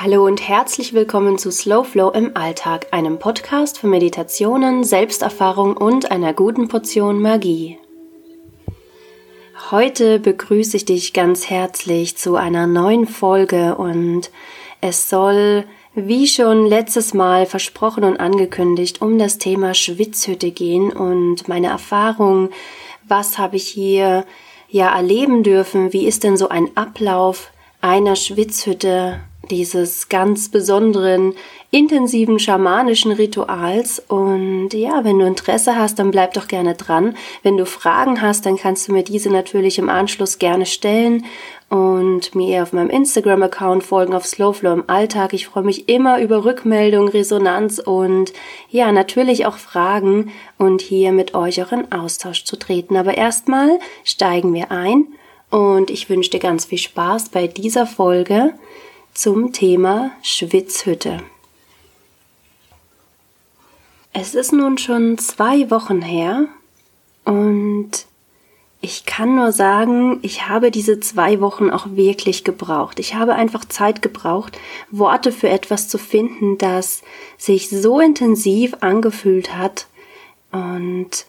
Hallo und herzlich willkommen zu Slow Flow im Alltag, einem Podcast für Meditationen, Selbsterfahrung und einer guten Portion Magie. Heute begrüße ich dich ganz herzlich zu einer neuen Folge und es soll, wie schon letztes Mal versprochen und angekündigt, um das Thema Schwitzhütte gehen und meine Erfahrung, was habe ich hier ja erleben dürfen, wie ist denn so ein Ablauf einer Schwitzhütte dieses ganz besonderen, intensiven schamanischen Rituals. Und ja, wenn du Interesse hast, dann bleib doch gerne dran. Wenn du Fragen hast, dann kannst du mir diese natürlich im Anschluss gerne stellen und mir auf meinem Instagram-Account folgen auf Slowflow im Alltag. Ich freue mich immer über Rückmeldung, Resonanz und ja, natürlich auch Fragen und hier mit euch auch in Austausch zu treten. Aber erstmal steigen wir ein und ich wünsche dir ganz viel Spaß bei dieser Folge zum Thema Schwitzhütte. Es ist nun schon zwei Wochen her und ich kann nur sagen, ich habe diese zwei Wochen auch wirklich gebraucht. Ich habe einfach Zeit gebraucht, Worte für etwas zu finden, das sich so intensiv angefühlt hat und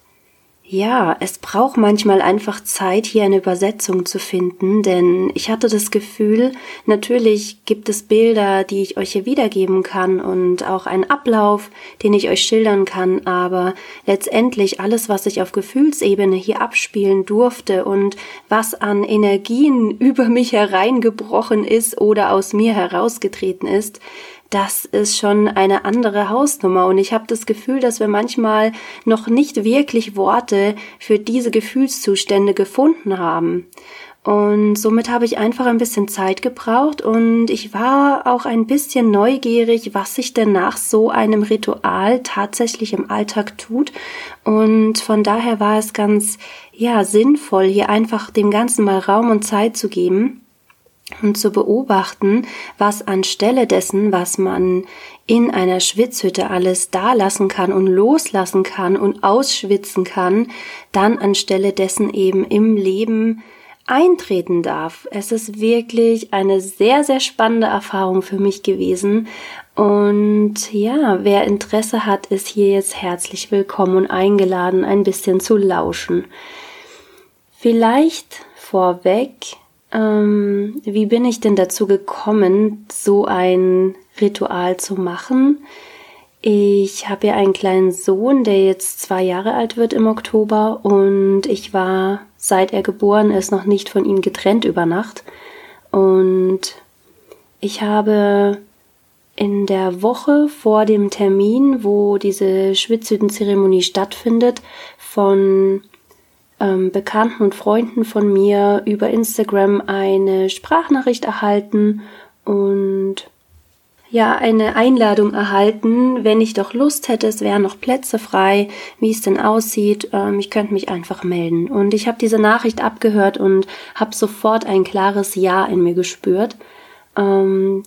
ja, es braucht manchmal einfach Zeit, hier eine Übersetzung zu finden, denn ich hatte das Gefühl, natürlich gibt es Bilder, die ich euch hier wiedergeben kann und auch einen Ablauf, den ich euch schildern kann, aber letztendlich alles, was ich auf Gefühlsebene hier abspielen durfte und was an Energien über mich hereingebrochen ist oder aus mir herausgetreten ist, das ist schon eine andere Hausnummer. Und ich habe das Gefühl, dass wir manchmal noch nicht wirklich Worte für diese Gefühlszustände gefunden haben. Und somit habe ich einfach ein bisschen Zeit gebraucht und ich war auch ein bisschen neugierig, was sich denn nach so einem Ritual tatsächlich im Alltag tut. Und von daher war es ganz, ja, sinnvoll, hier einfach dem Ganzen mal Raum und Zeit zu geben und zu beobachten, was anstelle dessen, was man in einer Schwitzhütte alles da lassen kann und loslassen kann und ausschwitzen kann, dann anstelle dessen eben im Leben eintreten darf. Es ist wirklich eine sehr, sehr spannende Erfahrung für mich gewesen. Und ja, wer Interesse hat, ist hier jetzt herzlich willkommen und eingeladen, ein bisschen zu lauschen. Vielleicht vorweg ähm, wie bin ich denn dazu gekommen, so ein Ritual zu machen? Ich habe ja einen kleinen Sohn, der jetzt zwei Jahre alt wird im Oktober und ich war, seit er geboren ist, noch nicht von ihm getrennt über Nacht. Und ich habe in der Woche vor dem Termin, wo diese Schwitzhütenzeremonie stattfindet, von ähm, Bekannten und Freunden von mir über Instagram eine Sprachnachricht erhalten und ja, eine Einladung erhalten, wenn ich doch Lust hätte, es wären noch Plätze frei, wie es denn aussieht, ähm, ich könnte mich einfach melden. Und ich habe diese Nachricht abgehört und habe sofort ein klares Ja in mir gespürt. Ähm,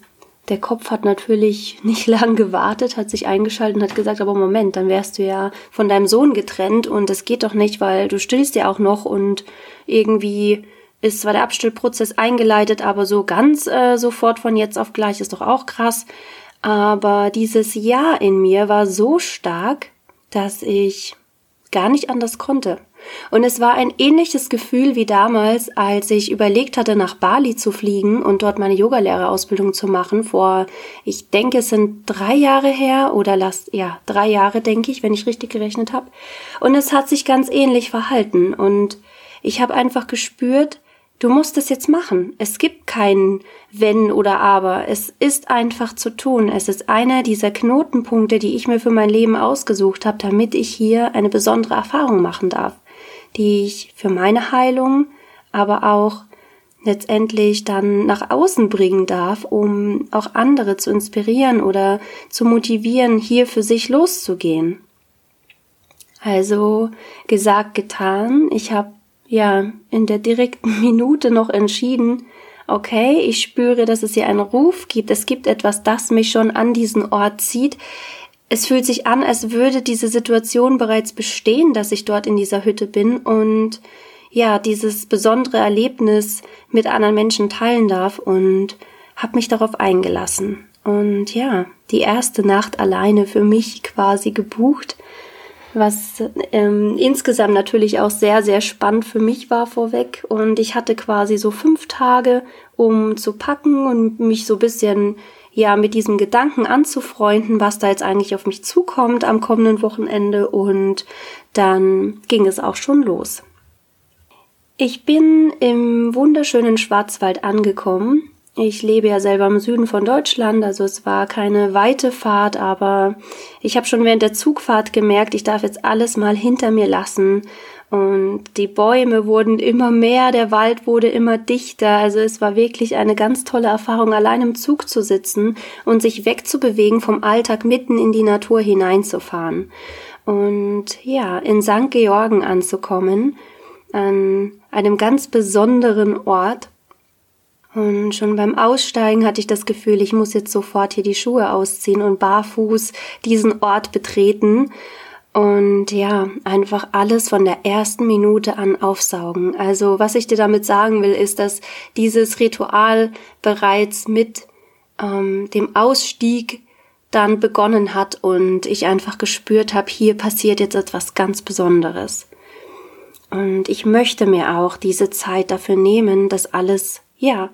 der Kopf hat natürlich nicht lang gewartet, hat sich eingeschaltet und hat gesagt, aber Moment, dann wärst du ja von deinem Sohn getrennt und das geht doch nicht, weil du stillst ja auch noch und irgendwie ist zwar der Abstillprozess eingeleitet, aber so ganz äh, sofort von jetzt auf gleich ist doch auch krass. Aber dieses Ja in mir war so stark, dass ich gar nicht anders konnte. Und es war ein ähnliches Gefühl wie damals, als ich überlegt hatte, nach Bali zu fliegen und dort meine Yogalehrerausbildung zu machen. Vor, ich denke, es sind drei Jahre her oder lass, ja, drei Jahre, denke ich, wenn ich richtig gerechnet habe. Und es hat sich ganz ähnlich verhalten. Und ich habe einfach gespürt, du musst es jetzt machen. Es gibt kein Wenn oder Aber. Es ist einfach zu tun. Es ist einer dieser Knotenpunkte, die ich mir für mein Leben ausgesucht habe, damit ich hier eine besondere Erfahrung machen darf die ich für meine Heilung, aber auch letztendlich dann nach außen bringen darf, um auch andere zu inspirieren oder zu motivieren, hier für sich loszugehen. Also gesagt, getan. Ich habe ja in der direkten Minute noch entschieden, okay, ich spüre, dass es hier einen Ruf gibt. Es gibt etwas, das mich schon an diesen Ort zieht es fühlt sich an, als würde diese Situation bereits bestehen, dass ich dort in dieser Hütte bin und ja, dieses besondere Erlebnis mit anderen Menschen teilen darf und habe mich darauf eingelassen. und ja, die erste Nacht alleine für mich quasi gebucht, was ähm, insgesamt natürlich auch sehr, sehr spannend für mich war vorweg. Und ich hatte quasi so fünf Tage, um zu packen und mich so bisschen ja mit diesem Gedanken anzufreunden, was da jetzt eigentlich auf mich zukommt am kommenden Wochenende. Und dann ging es auch schon los. Ich bin im wunderschönen Schwarzwald angekommen ich lebe ja selber im Süden von Deutschland, also es war keine weite Fahrt, aber ich habe schon während der Zugfahrt gemerkt, ich darf jetzt alles mal hinter mir lassen. Und die Bäume wurden immer mehr, der Wald wurde immer dichter. Also es war wirklich eine ganz tolle Erfahrung, allein im Zug zu sitzen und sich wegzubewegen vom Alltag mitten in die Natur hineinzufahren. Und ja, in St. Georgen anzukommen, an einem ganz besonderen Ort, und schon beim Aussteigen hatte ich das Gefühl, ich muss jetzt sofort hier die Schuhe ausziehen und barfuß diesen Ort betreten und ja, einfach alles von der ersten Minute an aufsaugen. Also was ich dir damit sagen will, ist, dass dieses Ritual bereits mit ähm, dem Ausstieg dann begonnen hat und ich einfach gespürt habe, hier passiert jetzt etwas ganz Besonderes. Und ich möchte mir auch diese Zeit dafür nehmen, das alles ja,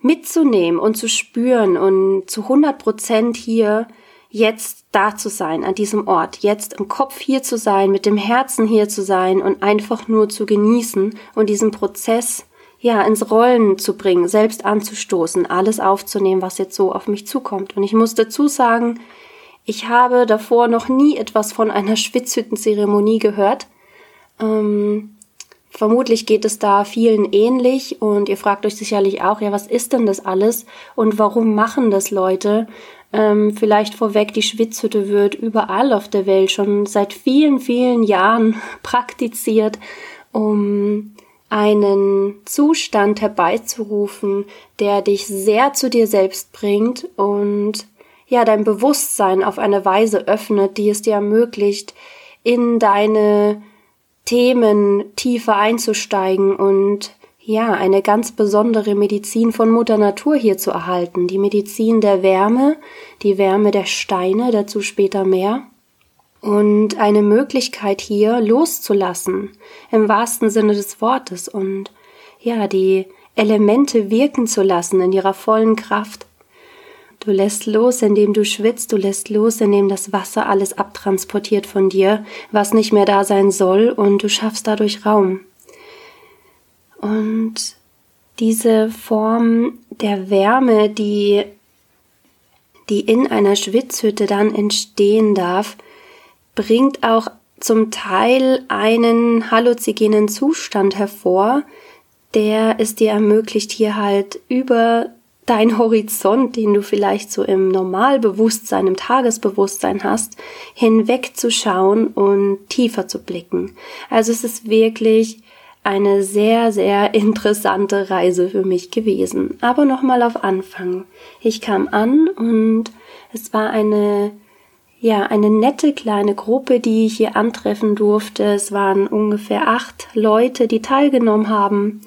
mitzunehmen und zu spüren und zu 100 Prozent hier jetzt da zu sein, an diesem Ort, jetzt im Kopf hier zu sein, mit dem Herzen hier zu sein und einfach nur zu genießen und diesen Prozess ja ins Rollen zu bringen, selbst anzustoßen, alles aufzunehmen, was jetzt so auf mich zukommt. Und ich muss dazu sagen, ich habe davor noch nie etwas von einer Schwitzhüttenzeremonie gehört. Ähm, Vermutlich geht es da vielen ähnlich und ihr fragt euch sicherlich auch, ja, was ist denn das alles und warum machen das Leute? Ähm, vielleicht vorweg, die Schwitzhütte wird überall auf der Welt schon seit vielen, vielen Jahren praktiziert, um einen Zustand herbeizurufen, der dich sehr zu dir selbst bringt und ja, dein Bewusstsein auf eine Weise öffnet, die es dir ermöglicht, in deine Themen tiefer einzusteigen und ja, eine ganz besondere Medizin von Mutter Natur hier zu erhalten. Die Medizin der Wärme, die Wärme der Steine, dazu später mehr. Und eine Möglichkeit hier loszulassen, im wahrsten Sinne des Wortes und ja, die Elemente wirken zu lassen in ihrer vollen Kraft Du lässt los, indem du schwitzt, du lässt los, indem das Wasser alles abtransportiert von dir, was nicht mehr da sein soll, und du schaffst dadurch Raum. Und diese Form der Wärme, die, die in einer Schwitzhütte dann entstehen darf, bringt auch zum Teil einen halluzigenen Zustand hervor, der es dir ermöglicht, hier halt über dein Horizont, den du vielleicht so im Normalbewusstsein, im Tagesbewusstsein hast, hinwegzuschauen und tiefer zu blicken. Also es ist wirklich eine sehr, sehr interessante Reise für mich gewesen. Aber nochmal auf Anfang. Ich kam an und es war eine, ja, eine nette kleine Gruppe, die ich hier antreffen durfte. Es waren ungefähr acht Leute, die teilgenommen haben.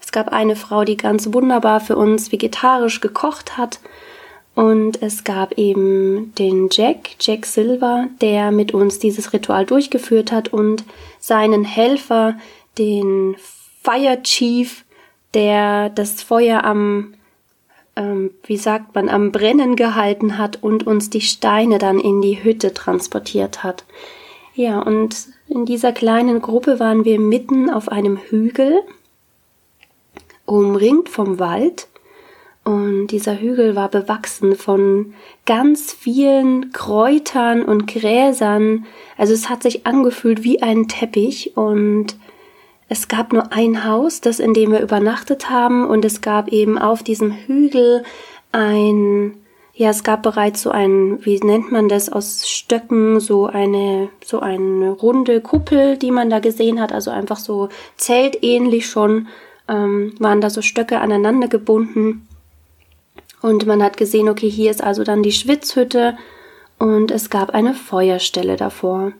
Es gab eine Frau, die ganz wunderbar für uns vegetarisch gekocht hat. Und es gab eben den Jack, Jack Silver, der mit uns dieses Ritual durchgeführt hat und seinen Helfer, den Fire Chief, der das Feuer am, ähm, wie sagt man, am Brennen gehalten hat und uns die Steine dann in die Hütte transportiert hat. Ja, und in dieser kleinen Gruppe waren wir mitten auf einem Hügel umringt vom Wald und dieser Hügel war bewachsen von ganz vielen Kräutern und Gräsern. Also es hat sich angefühlt wie ein Teppich und es gab nur ein Haus, das in dem wir übernachtet haben und es gab eben auf diesem Hügel ein ja, es gab bereits so ein, wie nennt man das, aus Stöcken, so eine, so eine runde Kuppel, die man da gesehen hat, also einfach so zeltähnlich schon ähm, waren da so Stöcke aneinander gebunden. Und man hat gesehen, okay, hier ist also dann die Schwitzhütte und es gab eine Feuerstelle davor.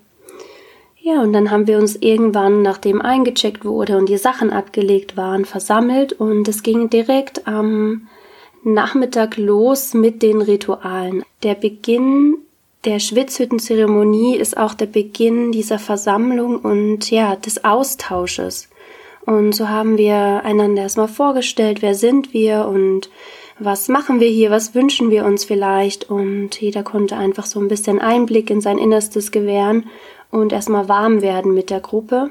Ja, und dann haben wir uns irgendwann, nachdem eingecheckt wurde und die Sachen abgelegt waren, versammelt und es ging direkt am Nachmittag los mit den Ritualen. Der Beginn der Schwitzhüttenzeremonie ist auch der Beginn dieser Versammlung und ja, des Austausches. Und so haben wir einander erstmal vorgestellt, wer sind wir und was machen wir hier, was wünschen wir uns vielleicht. Und jeder konnte einfach so ein bisschen Einblick in sein Innerstes gewähren und erstmal warm werden mit der Gruppe.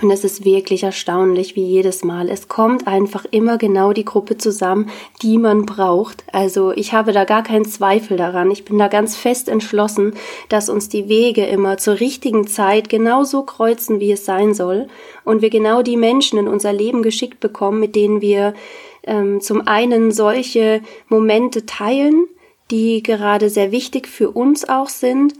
Und es ist wirklich erstaunlich, wie jedes Mal. Es kommt einfach immer genau die Gruppe zusammen, die man braucht. Also ich habe da gar keinen Zweifel daran. Ich bin da ganz fest entschlossen, dass uns die Wege immer zur richtigen Zeit genauso kreuzen, wie es sein soll. Und wir genau die Menschen in unser Leben geschickt bekommen, mit denen wir ähm, zum einen solche Momente teilen, die gerade sehr wichtig für uns auch sind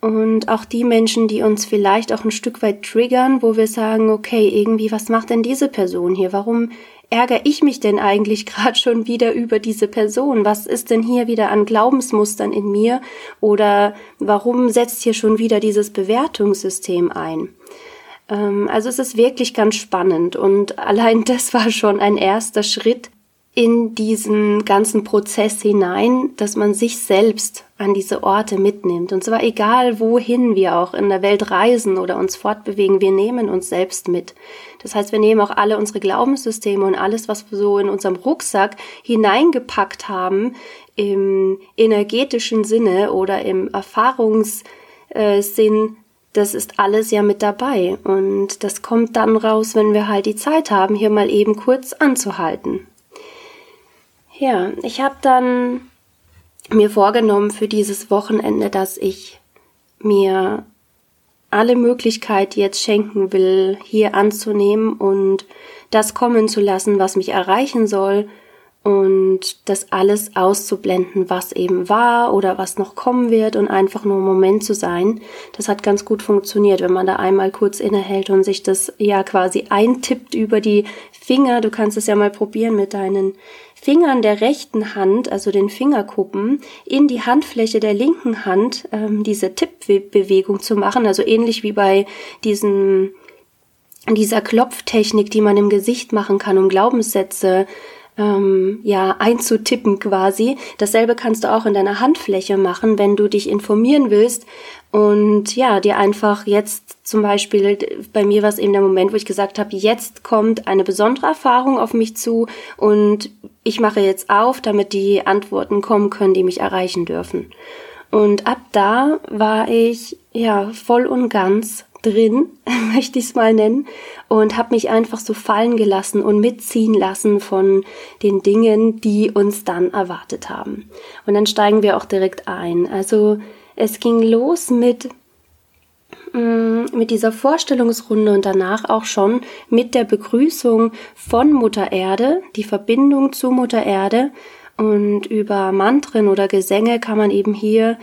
und auch die Menschen, die uns vielleicht auch ein Stück weit triggern, wo wir sagen, okay, irgendwie, was macht denn diese Person hier? Warum ärgere ich mich denn eigentlich gerade schon wieder über diese Person? Was ist denn hier wieder an Glaubensmustern in mir? Oder warum setzt hier schon wieder dieses Bewertungssystem ein? Ähm, also es ist wirklich ganz spannend und allein das war schon ein erster Schritt, in diesen ganzen Prozess hinein, dass man sich selbst an diese Orte mitnimmt. Und zwar egal, wohin wir auch in der Welt reisen oder uns fortbewegen, wir nehmen uns selbst mit. Das heißt, wir nehmen auch alle unsere Glaubenssysteme und alles, was wir so in unserem Rucksack hineingepackt haben, im energetischen Sinne oder im Erfahrungssinn, das ist alles ja mit dabei. Und das kommt dann raus, wenn wir halt die Zeit haben, hier mal eben kurz anzuhalten. Ja, ich habe dann mir vorgenommen für dieses Wochenende, dass ich mir alle Möglichkeit jetzt schenken will, hier anzunehmen und das kommen zu lassen, was mich erreichen soll und das alles auszublenden, was eben war oder was noch kommen wird und einfach nur im Moment zu sein. Das hat ganz gut funktioniert, wenn man da einmal kurz innehält und sich das ja quasi eintippt über die Finger. Du kannst es ja mal probieren mit deinen Fingern der rechten Hand, also den Fingerkuppen, in die Handfläche der linken Hand ähm, diese Tippbewegung zu machen, also ähnlich wie bei diesen dieser Klopftechnik, die man im Gesicht machen kann, um Glaubenssätze ähm, ja einzutippen quasi. Dasselbe kannst du auch in deiner Handfläche machen, wenn du dich informieren willst und ja, dir einfach jetzt zum Beispiel, bei mir war es eben der Moment, wo ich gesagt habe, jetzt kommt eine besondere Erfahrung auf mich zu und ich mache jetzt auf, damit die Antworten kommen können, die mich erreichen dürfen. Und ab da war ich ja voll und ganz drin, möchte ich es mal nennen, und habe mich einfach so fallen gelassen und mitziehen lassen von den Dingen, die uns dann erwartet haben. Und dann steigen wir auch direkt ein. Also es ging los mit mm, mit dieser Vorstellungsrunde und danach auch schon mit der Begrüßung von Mutter Erde, die Verbindung zu Mutter Erde und über Mantren oder Gesänge kann man eben hier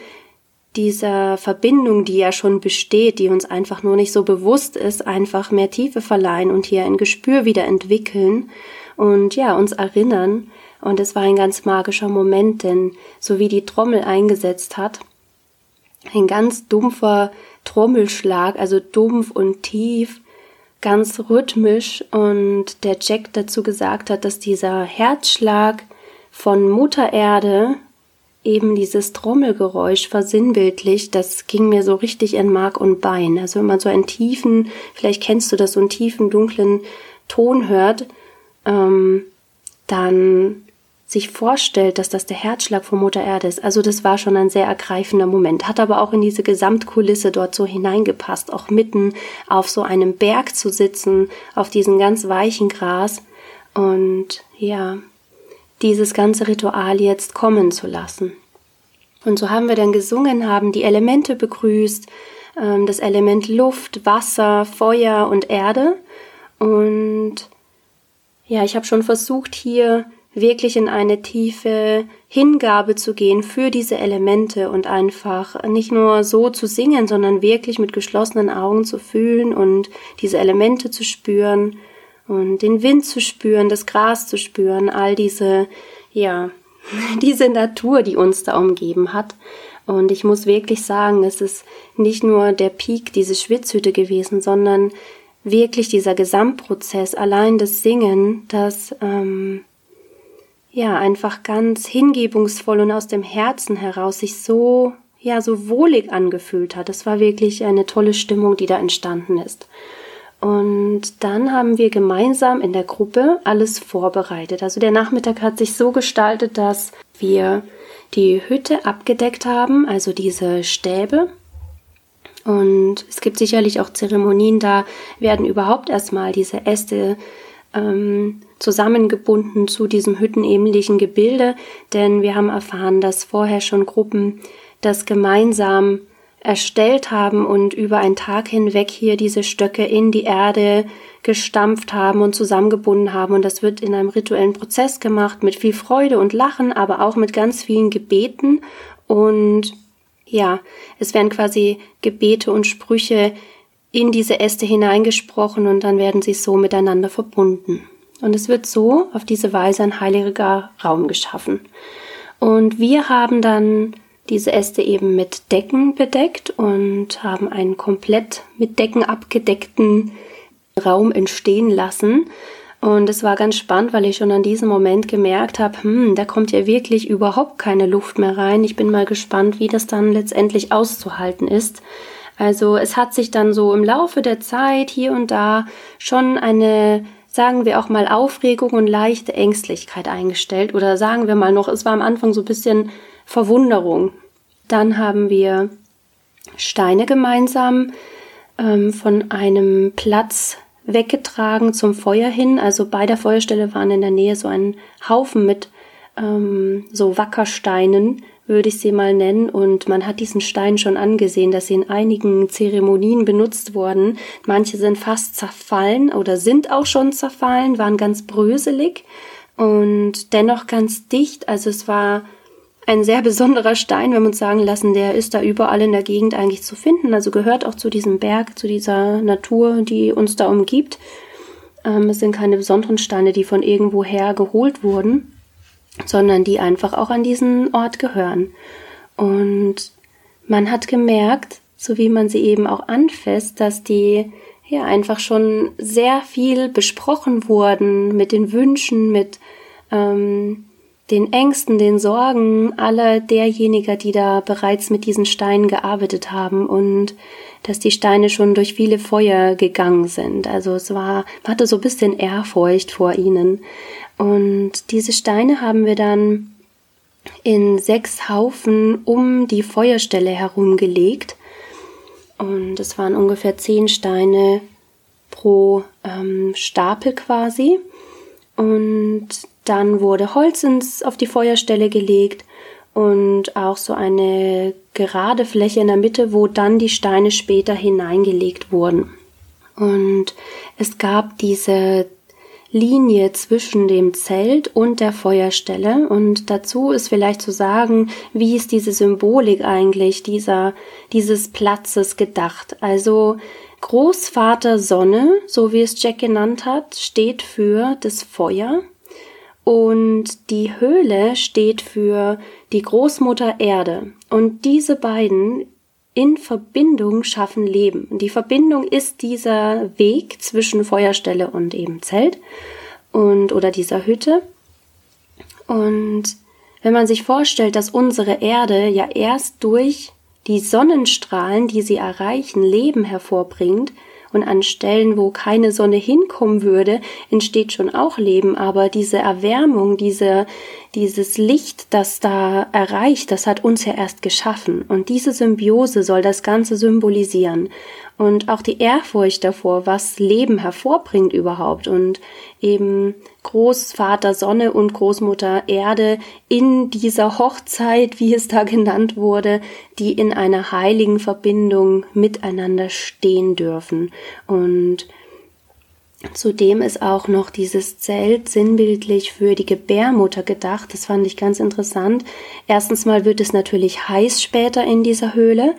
dieser Verbindung, die ja schon besteht, die uns einfach nur nicht so bewusst ist, einfach mehr Tiefe verleihen und hier ein Gespür wieder entwickeln und ja, uns erinnern. Und es war ein ganz magischer Moment, denn so wie die Trommel eingesetzt hat, ein ganz dumpfer Trommelschlag, also dumpf und tief, ganz rhythmisch und der Jack dazu gesagt hat, dass dieser Herzschlag von Mutter Erde eben dieses Trommelgeräusch versinnbildlicht, das ging mir so richtig in Mark und Bein. Also wenn man so einen tiefen, vielleicht kennst du das, so einen tiefen, dunklen Ton hört, ähm, dann sich vorstellt, dass das der Herzschlag von Mutter Erde ist. Also das war schon ein sehr ergreifender Moment, hat aber auch in diese Gesamtkulisse dort so hineingepasst, auch mitten auf so einem Berg zu sitzen, auf diesem ganz weichen Gras und ja, dieses ganze Ritual jetzt kommen zu lassen. Und so haben wir dann gesungen, haben die Elemente begrüßt, ähm, das Element Luft, Wasser, Feuer und Erde. Und ja, ich habe schon versucht, hier wirklich in eine tiefe Hingabe zu gehen für diese Elemente und einfach nicht nur so zu singen, sondern wirklich mit geschlossenen Augen zu fühlen und diese Elemente zu spüren und den Wind zu spüren, das Gras zu spüren, all diese, ja, diese Natur, die uns da umgeben hat. Und ich muss wirklich sagen, es ist nicht nur der Peak, diese Schwitzhütte gewesen, sondern wirklich dieser Gesamtprozess, allein das Singen, das ähm, ja, einfach ganz hingebungsvoll und aus dem Herzen heraus sich so, ja, so wohlig angefühlt hat. Das war wirklich eine tolle Stimmung, die da entstanden ist. Und dann haben wir gemeinsam in der Gruppe alles vorbereitet. Also der Nachmittag hat sich so gestaltet, dass wir die Hütte abgedeckt haben, also diese Stäbe. Und es gibt sicherlich auch Zeremonien, da werden überhaupt erstmal diese Äste ähm, zusammengebunden zu diesem hüttenähnlichen Gebilde, denn wir haben erfahren, dass vorher schon Gruppen das gemeinsam erstellt haben und über einen Tag hinweg hier diese Stöcke in die Erde gestampft haben und zusammengebunden haben. Und das wird in einem rituellen Prozess gemacht mit viel Freude und Lachen, aber auch mit ganz vielen Gebeten. Und ja, es werden quasi Gebete und Sprüche in diese Äste hineingesprochen und dann werden sie so miteinander verbunden. Und es wird so auf diese Weise ein heiliger Raum geschaffen. Und wir haben dann diese Äste eben mit Decken bedeckt und haben einen komplett mit Decken abgedeckten Raum entstehen lassen. Und es war ganz spannend, weil ich schon an diesem Moment gemerkt habe, hm, da kommt ja wirklich überhaupt keine Luft mehr rein. Ich bin mal gespannt, wie das dann letztendlich auszuhalten ist. Also es hat sich dann so im Laufe der Zeit hier und da schon eine, sagen wir auch mal, Aufregung und leichte Ängstlichkeit eingestellt. Oder sagen wir mal noch, es war am Anfang so ein bisschen Verwunderung. Dann haben wir Steine gemeinsam ähm, von einem Platz weggetragen zum Feuer hin. Also bei der Feuerstelle waren in der Nähe so ein Haufen mit ähm, so Wackersteinen, würde ich sie mal nennen. Und man hat diesen Stein schon angesehen, dass sie in einigen Zeremonien benutzt wurden. Manche sind fast zerfallen oder sind auch schon zerfallen, waren ganz bröselig und dennoch ganz dicht. Also es war ein sehr besonderer Stein, wenn wir uns sagen lassen, der ist da überall in der Gegend eigentlich zu finden. Also gehört auch zu diesem Berg, zu dieser Natur, die uns da umgibt. Ähm, es sind keine besonderen Steine, die von irgendwoher geholt wurden, sondern die einfach auch an diesen Ort gehören. Und man hat gemerkt, so wie man sie eben auch anfasst, dass die ja einfach schon sehr viel besprochen wurden mit den Wünschen, mit ähm, den Ängsten, den Sorgen aller derjenigen, die da bereits mit diesen Steinen gearbeitet haben und dass die Steine schon durch viele Feuer gegangen sind. Also es war, man hatte so ein bisschen Ehrfurcht vor ihnen. Und diese Steine haben wir dann in sechs Haufen um die Feuerstelle herumgelegt. Und es waren ungefähr zehn Steine pro ähm, Stapel quasi. Und dann wurde Holz ins, auf die Feuerstelle gelegt und auch so eine gerade Fläche in der Mitte, wo dann die Steine später hineingelegt wurden. Und es gab diese Linie zwischen dem Zelt und der Feuerstelle. Und dazu ist vielleicht zu sagen, wie ist diese Symbolik eigentlich dieser, dieses Platzes gedacht? Also Großvater Sonne, so wie es Jack genannt hat, steht für das Feuer und die Höhle steht für die Großmutter Erde. Und diese beiden in Verbindung schaffen Leben. Und die Verbindung ist dieser Weg zwischen Feuerstelle und eben Zelt und oder dieser Hütte. Und wenn man sich vorstellt, dass unsere Erde ja erst durch die Sonnenstrahlen, die sie erreichen, Leben hervorbringt, und an Stellen, wo keine Sonne hinkommen würde, entsteht schon auch Leben. Aber diese Erwärmung, diese, dieses Licht, das da erreicht, das hat uns ja erst geschaffen. Und diese Symbiose soll das Ganze symbolisieren. Und auch die Ehrfurcht davor, was Leben hervorbringt überhaupt. Und eben Großvater Sonne und Großmutter Erde in dieser Hochzeit, wie es da genannt wurde, die in einer heiligen Verbindung miteinander stehen dürfen. Und Zudem ist auch noch dieses Zelt sinnbildlich für die Gebärmutter gedacht. Das fand ich ganz interessant. Erstens mal wird es natürlich heiß später in dieser Höhle.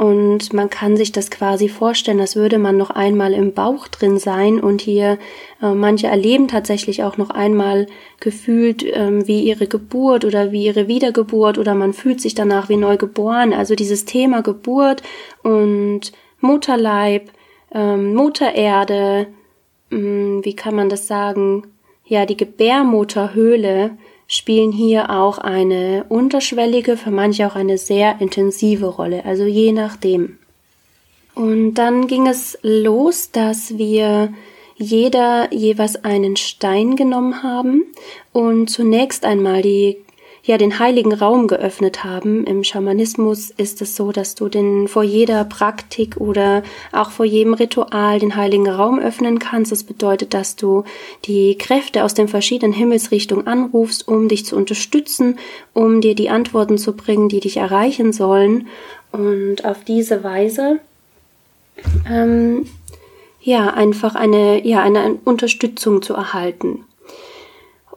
Und man kann sich das quasi vorstellen, als würde man noch einmal im Bauch drin sein und hier äh, manche erleben tatsächlich auch noch einmal gefühlt ähm, wie ihre Geburt oder wie ihre Wiedergeburt oder man fühlt sich danach wie neu geboren. Also dieses Thema Geburt und Mutterleib, ähm, Mutter Erde, ähm, wie kann man das sagen? Ja, die Gebärmutterhöhle spielen hier auch eine unterschwellige, für manche auch eine sehr intensive Rolle, also je nachdem. Und dann ging es los, dass wir jeder jeweils einen Stein genommen haben und zunächst einmal die ja den heiligen Raum geöffnet haben. Im Schamanismus ist es so, dass du den vor jeder Praktik oder auch vor jedem Ritual den heiligen Raum öffnen kannst. Das bedeutet, dass du die Kräfte aus den verschiedenen Himmelsrichtungen anrufst, um dich zu unterstützen, um dir die Antworten zu bringen, die dich erreichen sollen. Und auf diese Weise ähm, ja einfach eine ja eine Unterstützung zu erhalten.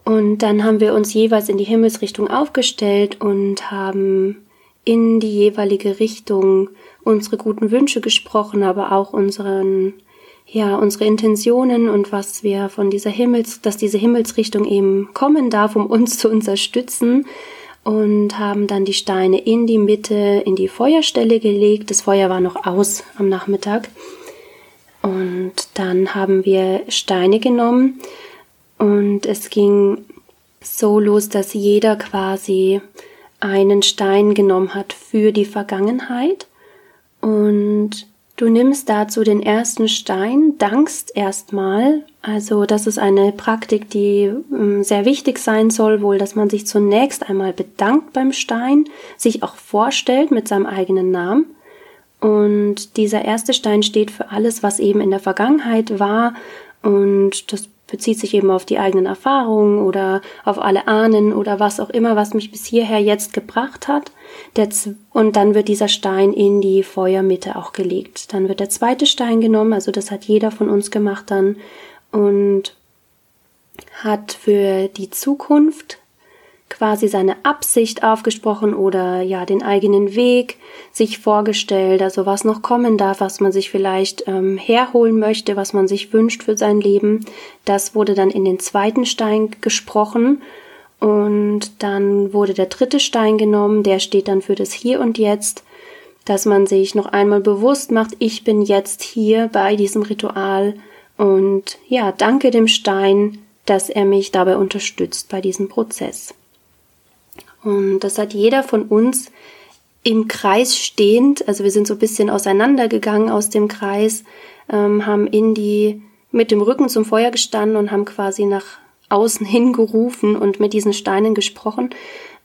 Und dann haben wir uns jeweils in die Himmelsrichtung aufgestellt und haben in die jeweilige Richtung unsere guten Wünsche gesprochen, aber auch unseren, ja, unsere Intentionen und was wir von dieser Himmels, dass diese Himmelsrichtung eben kommen darf, um uns zu unterstützen und haben dann die Steine in die Mitte, in die Feuerstelle gelegt. Das Feuer war noch aus am Nachmittag. Und dann haben wir Steine genommen und es ging so los, dass jeder quasi einen Stein genommen hat für die Vergangenheit. Und du nimmst dazu den ersten Stein, dankst erstmal. Also das ist eine Praktik, die ähm, sehr wichtig sein soll, wohl, dass man sich zunächst einmal bedankt beim Stein, sich auch vorstellt mit seinem eigenen Namen. Und dieser erste Stein steht für alles, was eben in der Vergangenheit war. Und das bezieht sich eben auf die eigenen Erfahrungen oder auf alle Ahnen oder was auch immer, was mich bis hierher jetzt gebracht hat. und dann wird dieser Stein in die Feuermitte auch gelegt. Dann wird der zweite Stein genommen, also das hat jeder von uns gemacht dann und hat für die Zukunft quasi seine Absicht aufgesprochen oder ja den eigenen Weg sich vorgestellt, also was noch kommen darf, was man sich vielleicht ähm, herholen möchte, was man sich wünscht für sein Leben. Das wurde dann in den zweiten Stein gesprochen und dann wurde der dritte Stein genommen, der steht dann für das Hier und Jetzt, dass man sich noch einmal bewusst macht, ich bin jetzt hier bei diesem Ritual und ja, danke dem Stein, dass er mich dabei unterstützt bei diesem Prozess. Und das hat jeder von uns im Kreis stehend, also wir sind so ein bisschen auseinandergegangen aus dem Kreis, ähm, haben in die, mit dem Rücken zum Feuer gestanden und haben quasi nach außen hingerufen und mit diesen Steinen gesprochen.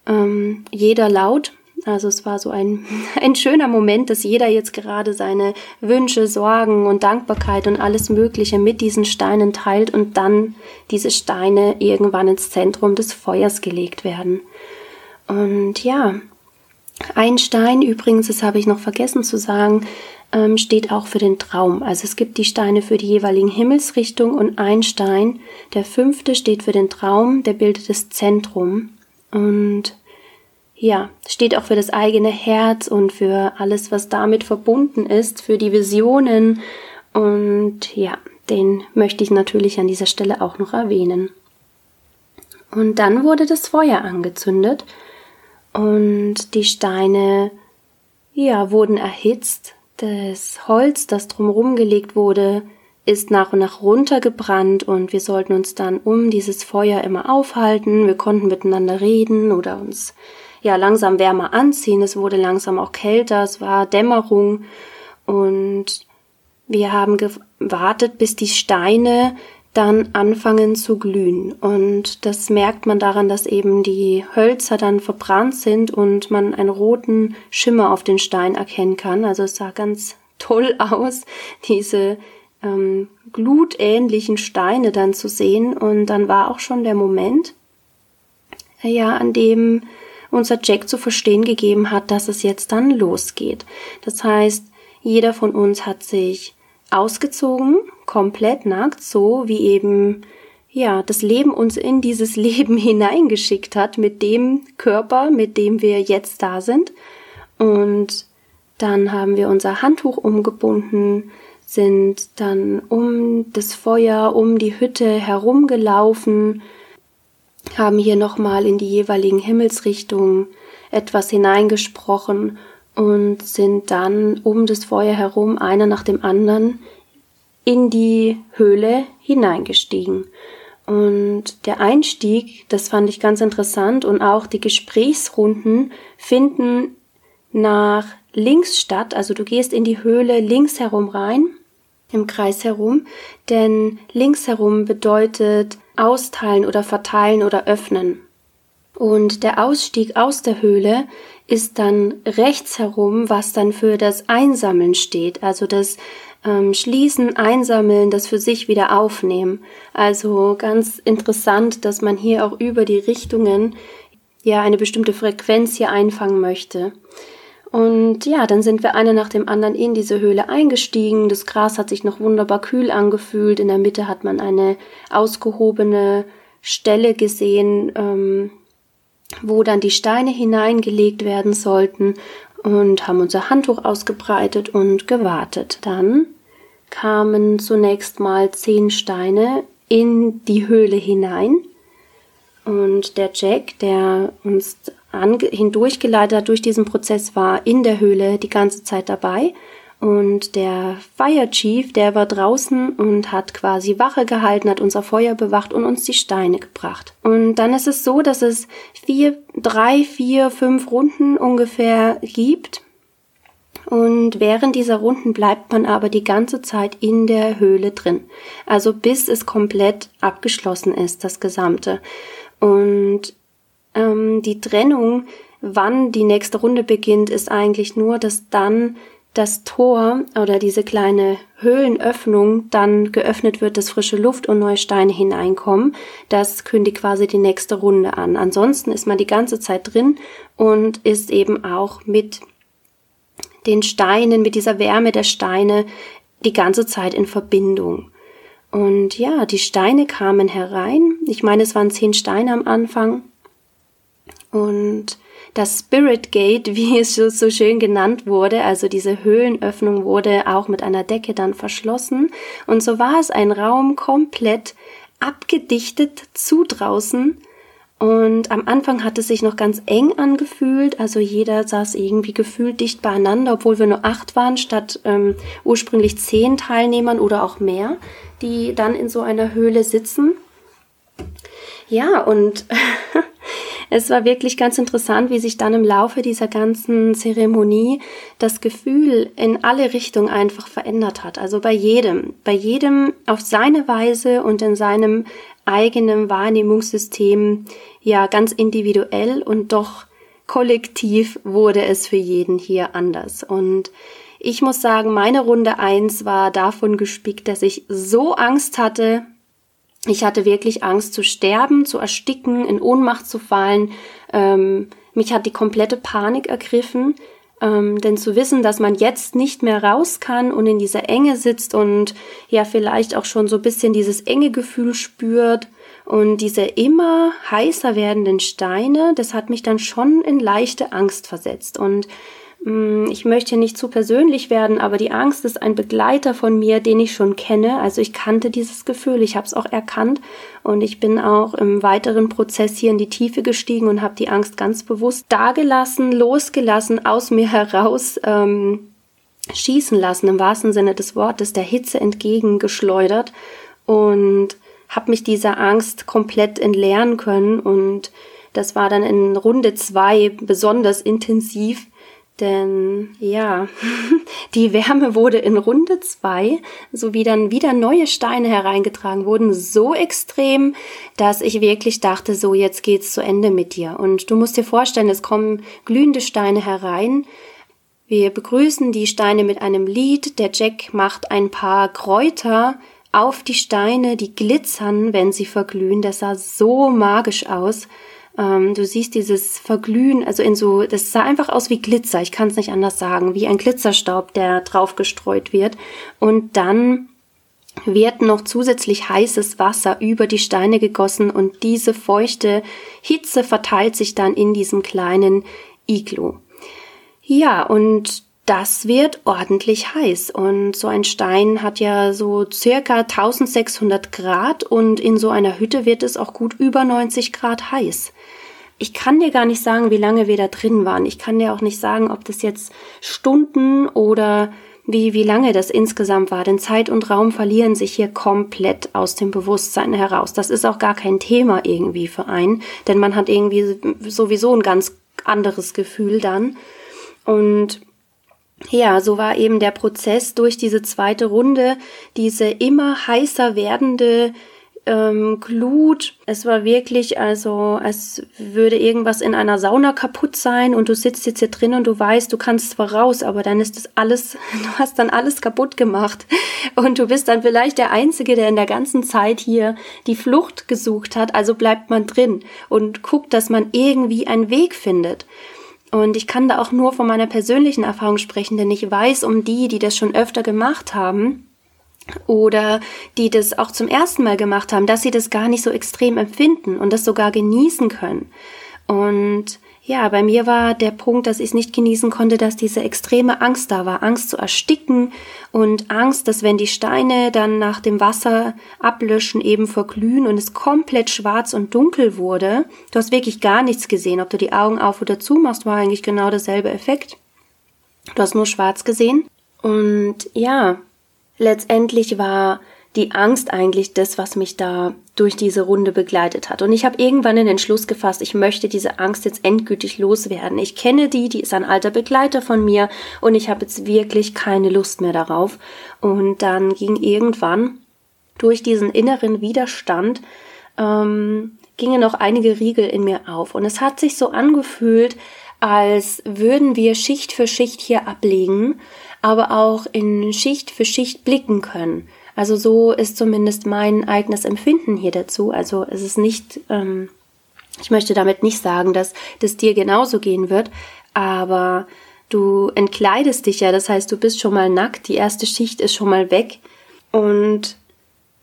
Ähm, jeder laut. Also es war so ein, ein schöner Moment, dass jeder jetzt gerade seine Wünsche, Sorgen und Dankbarkeit und alles Mögliche mit diesen Steinen teilt und dann diese Steine irgendwann ins Zentrum des Feuers gelegt werden. Und ja, ein Stein übrigens, das habe ich noch vergessen zu sagen, ähm, steht auch für den Traum. Also es gibt die Steine für die jeweiligen Himmelsrichtungen und ein Stein, der fünfte steht für den Traum, der bildet das Zentrum. Und ja, steht auch für das eigene Herz und für alles, was damit verbunden ist, für die Visionen. Und ja, den möchte ich natürlich an dieser Stelle auch noch erwähnen. Und dann wurde das Feuer angezündet und die Steine, ja, wurden erhitzt. Das Holz, das drumherum gelegt wurde, ist nach und nach runtergebrannt und wir sollten uns dann um dieses Feuer immer aufhalten. Wir konnten miteinander reden oder uns ja langsam wärmer anziehen. Es wurde langsam auch kälter. Es war Dämmerung und wir haben gewartet, bis die Steine dann anfangen zu glühen. Und das merkt man daran, dass eben die Hölzer dann verbrannt sind und man einen roten Schimmer auf den Stein erkennen kann. Also es sah ganz toll aus, diese ähm, glutähnlichen Steine dann zu sehen. Und dann war auch schon der Moment, ja, an dem unser Jack zu verstehen gegeben hat, dass es jetzt dann losgeht. Das heißt, jeder von uns hat sich ausgezogen, komplett nackt, so wie eben ja, das Leben uns in dieses Leben hineingeschickt hat mit dem Körper, mit dem wir jetzt da sind. Und dann haben wir unser Handtuch umgebunden, sind dann um das Feuer, um die Hütte herumgelaufen, haben hier nochmal in die jeweiligen Himmelsrichtungen etwas hineingesprochen und sind dann um das Feuer herum einer nach dem anderen in die Höhle hineingestiegen. Und der Einstieg, das fand ich ganz interessant und auch die Gesprächsrunden finden nach links statt. Also du gehst in die Höhle links herum rein, im Kreis herum, denn links herum bedeutet austeilen oder verteilen oder öffnen. Und der Ausstieg aus der Höhle ist dann rechts herum, was dann für das Einsammeln steht, also das ähm, Schließen, Einsammeln, das für sich wieder aufnehmen. Also ganz interessant, dass man hier auch über die Richtungen ja eine bestimmte Frequenz hier einfangen möchte. Und ja, dann sind wir eine nach dem anderen in diese Höhle eingestiegen. Das Gras hat sich noch wunderbar kühl angefühlt. In der Mitte hat man eine ausgehobene Stelle gesehen, ähm, wo dann die Steine hineingelegt werden sollten und haben unser Handtuch ausgebreitet und gewartet. Dann kamen zunächst mal zehn Steine in die Höhle hinein und der Jack, der uns hindurchgeleitet hat durch diesen Prozess, war in der Höhle die ganze Zeit dabei. Und der Fire Chief, der war draußen und hat quasi Wache gehalten, hat unser Feuer bewacht und uns die Steine gebracht. Und dann ist es so, dass es vier, drei, vier, fünf Runden ungefähr gibt. Und während dieser Runden bleibt man aber die ganze Zeit in der Höhle drin. Also bis es komplett abgeschlossen ist, das Gesamte. Und ähm, die Trennung, wann die nächste Runde beginnt, ist eigentlich nur, dass dann das Tor oder diese kleine Höhlenöffnung dann geöffnet wird, dass frische Luft und neue Steine hineinkommen. Das kündigt quasi die nächste Runde an. Ansonsten ist man die ganze Zeit drin und ist eben auch mit den Steinen, mit dieser Wärme der Steine die ganze Zeit in Verbindung. Und ja, die Steine kamen herein. Ich meine, es waren zehn Steine am Anfang. Und das Spirit Gate, wie es so schön genannt wurde, also diese Höhlenöffnung wurde auch mit einer Decke dann verschlossen. Und so war es ein Raum komplett abgedichtet zu draußen. Und am Anfang hat es sich noch ganz eng angefühlt, also jeder saß irgendwie gefühlt dicht beieinander, obwohl wir nur acht waren, statt ähm, ursprünglich zehn Teilnehmern oder auch mehr, die dann in so einer Höhle sitzen. Ja, und es war wirklich ganz interessant, wie sich dann im Laufe dieser ganzen Zeremonie das Gefühl in alle Richtungen einfach verändert hat. Also bei jedem, bei jedem auf seine Weise und in seinem eigenen Wahrnehmungssystem ja ganz individuell und doch kollektiv wurde es für jeden hier anders. Und ich muss sagen, meine Runde eins war davon gespickt, dass ich so Angst hatte, ich hatte wirklich Angst zu sterben, zu ersticken, in Ohnmacht zu fallen. Ähm, mich hat die komplette Panik ergriffen, ähm, denn zu wissen, dass man jetzt nicht mehr raus kann und in dieser Enge sitzt und ja vielleicht auch schon so ein bisschen dieses enge Gefühl spürt und diese immer heißer werdenden Steine, das hat mich dann schon in leichte Angst versetzt und ich möchte nicht zu persönlich werden, aber die Angst ist ein Begleiter von mir, den ich schon kenne. Also ich kannte dieses Gefühl, ich habe es auch erkannt. Und ich bin auch im weiteren Prozess hier in die Tiefe gestiegen und habe die Angst ganz bewusst dagelassen, losgelassen, aus mir heraus ähm, schießen lassen, im wahrsten Sinne des Wortes, der Hitze entgegengeschleudert. Und habe mich dieser Angst komplett entleeren können. Und das war dann in Runde zwei besonders intensiv denn ja, die Wärme wurde in Runde zwei, so wie dann wieder neue Steine hereingetragen wurden, so extrem, dass ich wirklich dachte, so jetzt geht's zu Ende mit dir. Und du musst dir vorstellen, es kommen glühende Steine herein. Wir begrüßen die Steine mit einem Lied. Der Jack macht ein paar Kräuter auf die Steine, die glitzern, wenn sie verglühen. Das sah so magisch aus. Ähm, du siehst dieses Verglühen, also in so, das sah einfach aus wie Glitzer, ich kann es nicht anders sagen, wie ein Glitzerstaub, der drauf gestreut wird. Und dann wird noch zusätzlich heißes Wasser über die Steine gegossen und diese feuchte Hitze verteilt sich dann in diesem kleinen Iglu. Ja, und das wird ordentlich heiß. Und so ein Stein hat ja so circa 1600 Grad und in so einer Hütte wird es auch gut über 90 Grad heiß. Ich kann dir gar nicht sagen, wie lange wir da drin waren. Ich kann dir auch nicht sagen, ob das jetzt Stunden oder wie, wie lange das insgesamt war. Denn Zeit und Raum verlieren sich hier komplett aus dem Bewusstsein heraus. Das ist auch gar kein Thema irgendwie für einen, denn man hat irgendwie sowieso ein ganz anderes Gefühl dann. Und ja, so war eben der Prozess durch diese zweite Runde, diese immer heißer werdende ähm, Glut. Es war wirklich, also, als würde irgendwas in einer Sauna kaputt sein und du sitzt jetzt hier drin und du weißt, du kannst zwar raus, aber dann ist das alles, du hast dann alles kaputt gemacht. Und du bist dann vielleicht der Einzige, der in der ganzen Zeit hier die Flucht gesucht hat. Also bleibt man drin und guckt, dass man irgendwie einen Weg findet. Und ich kann da auch nur von meiner persönlichen Erfahrung sprechen, denn ich weiß um die, die das schon öfter gemacht haben oder die das auch zum ersten Mal gemacht haben, dass sie das gar nicht so extrem empfinden und das sogar genießen können. Und ja, bei mir war der Punkt, dass ich es nicht genießen konnte, dass diese extreme Angst da war. Angst zu ersticken und Angst, dass wenn die Steine dann nach dem Wasser ablöschen, eben verglühen und es komplett schwarz und dunkel wurde. Du hast wirklich gar nichts gesehen. Ob du die Augen auf oder zu machst, war eigentlich genau derselbe Effekt. Du hast nur schwarz gesehen. Und ja, letztendlich war die Angst eigentlich das, was mich da durch diese Runde begleitet hat. Und ich habe irgendwann den Entschluss gefasst, ich möchte diese Angst jetzt endgültig loswerden. Ich kenne die, die ist ein alter Begleiter von mir und ich habe jetzt wirklich keine Lust mehr darauf. Und dann ging irgendwann durch diesen inneren Widerstand ähm, gingen noch einige Riegel in mir auf. Und es hat sich so angefühlt, als würden wir Schicht für Schicht hier ablegen, aber auch in Schicht für Schicht blicken können. Also so ist zumindest mein eigenes Empfinden hier dazu. Also es ist nicht, ähm, ich möchte damit nicht sagen, dass das dir genauso gehen wird, aber du entkleidest dich ja, das heißt, du bist schon mal nackt, die erste Schicht ist schon mal weg und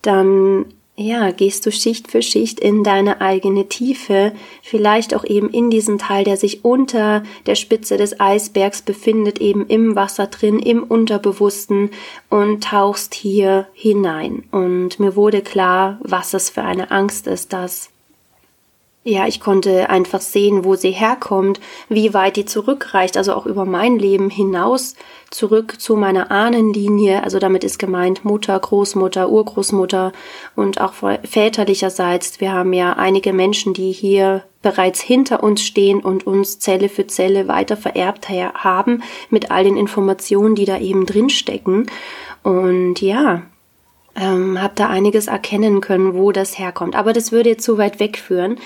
dann ja, gehst du Schicht für Schicht in deine eigene Tiefe, vielleicht auch eben in diesen Teil, der sich unter der Spitze des Eisbergs befindet, eben im Wasser drin, im Unterbewussten und tauchst hier hinein. Und mir wurde klar, was es für eine Angst ist, dass ja, ich konnte einfach sehen, wo sie herkommt, wie weit die zurückreicht, also auch über mein Leben hinaus zurück zu meiner Ahnenlinie. Also damit ist gemeint Mutter, Großmutter, Urgroßmutter und auch väterlicherseits. Wir haben ja einige Menschen, die hier bereits hinter uns stehen und uns Zelle für Zelle weiter vererbt haben mit all den Informationen, die da eben drin stecken. Und ja, ähm, habe da einiges erkennen können, wo das herkommt. Aber das würde jetzt zu weit wegführen.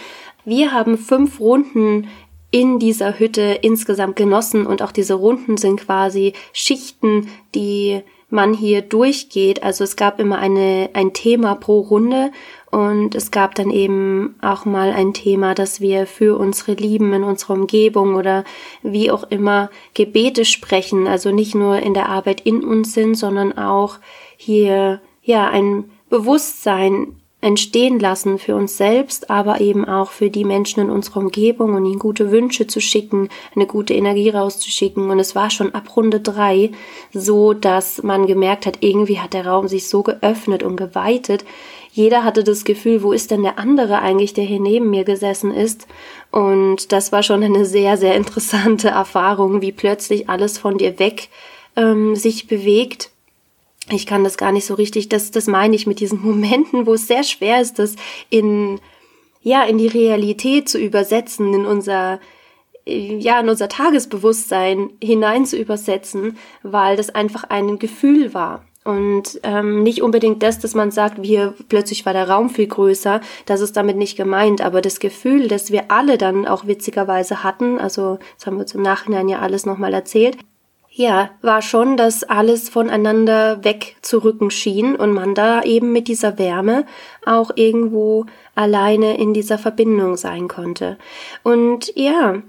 Wir haben fünf Runden in dieser Hütte insgesamt genossen und auch diese Runden sind quasi Schichten, die man hier durchgeht. Also es gab immer eine, ein Thema pro Runde und es gab dann eben auch mal ein Thema, dass wir für unsere Lieben in unserer Umgebung oder wie auch immer Gebete sprechen. Also nicht nur in der Arbeit in uns sind, sondern auch hier, ja, ein Bewusstsein entstehen lassen für uns selbst, aber eben auch für die Menschen in unserer Umgebung und ihnen gute Wünsche zu schicken, eine gute Energie rauszuschicken. Und es war schon ab Runde drei so, dass man gemerkt hat, irgendwie hat der Raum sich so geöffnet und geweitet. Jeder hatte das Gefühl, wo ist denn der andere eigentlich, der hier neben mir gesessen ist? Und das war schon eine sehr, sehr interessante Erfahrung, wie plötzlich alles von dir weg ähm, sich bewegt ich kann das gar nicht so richtig, das, das meine ich mit diesen Momenten, wo es sehr schwer ist, das in, ja, in die Realität zu übersetzen, in unser, ja, in unser Tagesbewusstsein hinein zu übersetzen, weil das einfach ein Gefühl war. Und ähm, nicht unbedingt das, dass man sagt, wir plötzlich war der Raum viel größer, das ist damit nicht gemeint, aber das Gefühl, das wir alle dann auch witzigerweise hatten, also das haben wir zum Nachhinein ja alles nochmal erzählt, ja, war schon, dass alles voneinander wegzurücken schien und man da eben mit dieser Wärme auch irgendwo alleine in dieser Verbindung sein konnte. Und ja,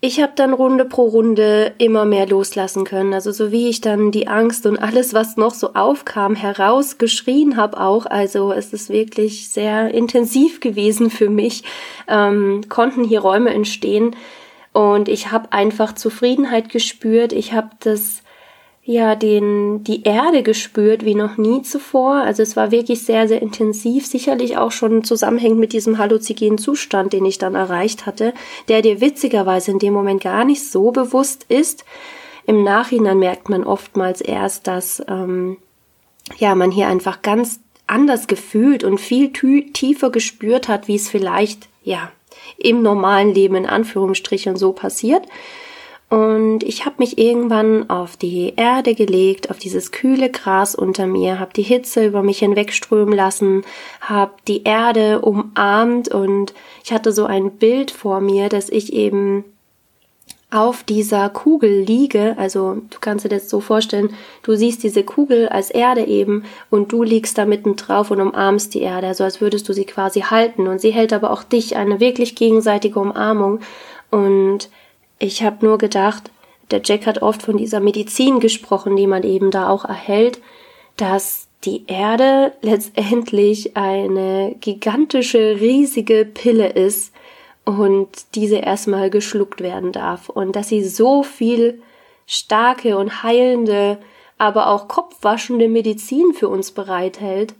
ich habe dann Runde pro Runde immer mehr loslassen können. Also so wie ich dann die Angst und alles, was noch so aufkam, herausgeschrien habe auch. Also es ist wirklich sehr intensiv gewesen für mich. Ähm, konnten hier Räume entstehen, und ich habe einfach Zufriedenheit gespürt. Ich habe das ja den die Erde gespürt wie noch nie zuvor. Also es war wirklich sehr sehr intensiv, sicherlich auch schon zusammenhängend mit diesem halluzigenen Zustand, den ich dann erreicht hatte, der dir witzigerweise in dem Moment gar nicht so bewusst ist. im Nachhinein merkt man oftmals erst, dass ähm, ja man hier einfach ganz anders gefühlt und viel tiefer gespürt hat, wie es vielleicht ja im normalen Leben in Anführungsstrichen so passiert. Und ich habe mich irgendwann auf die Erde gelegt, auf dieses kühle Gras unter mir, habe die Hitze über mich hinwegströmen lassen, habe die Erde umarmt und ich hatte so ein Bild vor mir, dass ich eben auf dieser Kugel liege, also du kannst dir das so vorstellen, du siehst diese Kugel als Erde eben und du liegst da mitten drauf und umarmst die Erde, so als würdest du sie quasi halten und sie hält aber auch dich, eine wirklich gegenseitige Umarmung. Und ich habe nur gedacht, der Jack hat oft von dieser Medizin gesprochen, die man eben da auch erhält, dass die Erde letztendlich eine gigantische, riesige Pille ist und diese erstmal geschluckt werden darf. Und dass sie so viel starke und heilende, aber auch kopfwaschende Medizin für uns bereithält,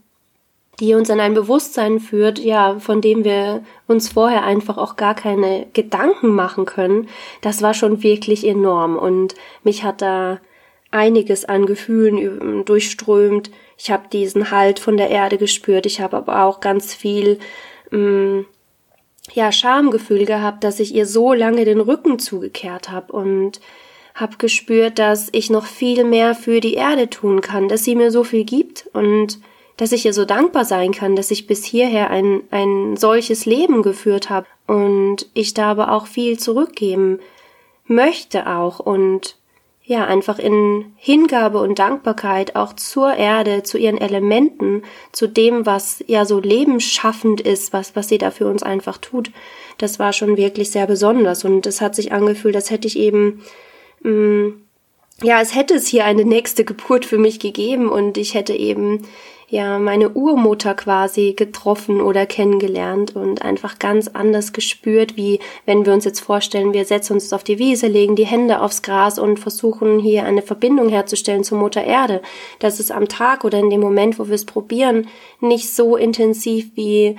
die uns in ein Bewusstsein führt, ja, von dem wir uns vorher einfach auch gar keine Gedanken machen können, das war schon wirklich enorm. Und mich hat da einiges an Gefühlen durchströmt. Ich habe diesen Halt von der Erde gespürt, ich habe aber auch ganz viel mh, mm, ja Schamgefühl gehabt, dass ich ihr so lange den Rücken zugekehrt habe und habe gespürt, dass ich noch viel mehr für die Erde tun kann, dass sie mir so viel gibt und dass ich ihr so dankbar sein kann, dass ich bis hierher ein, ein solches Leben geführt habe und ich da aber auch viel zurückgeben möchte auch und ja, einfach in Hingabe und Dankbarkeit auch zur Erde, zu ihren Elementen, zu dem, was ja so lebensschaffend ist, was, was sie da für uns einfach tut. Das war schon wirklich sehr besonders und es hat sich angefühlt, als hätte ich eben, mh, mm, ja, es hätte es hier eine nächste Geburt für mich gegeben und ich hätte eben ja meine Urmutter quasi getroffen oder kennengelernt und einfach ganz anders gespürt, wie wenn wir uns jetzt vorstellen, wir setzen uns auf die Wiese, legen die Hände aufs Gras und versuchen hier eine Verbindung herzustellen zur Mutter Erde. Das ist am Tag oder in dem Moment, wo wir es probieren, nicht so intensiv wie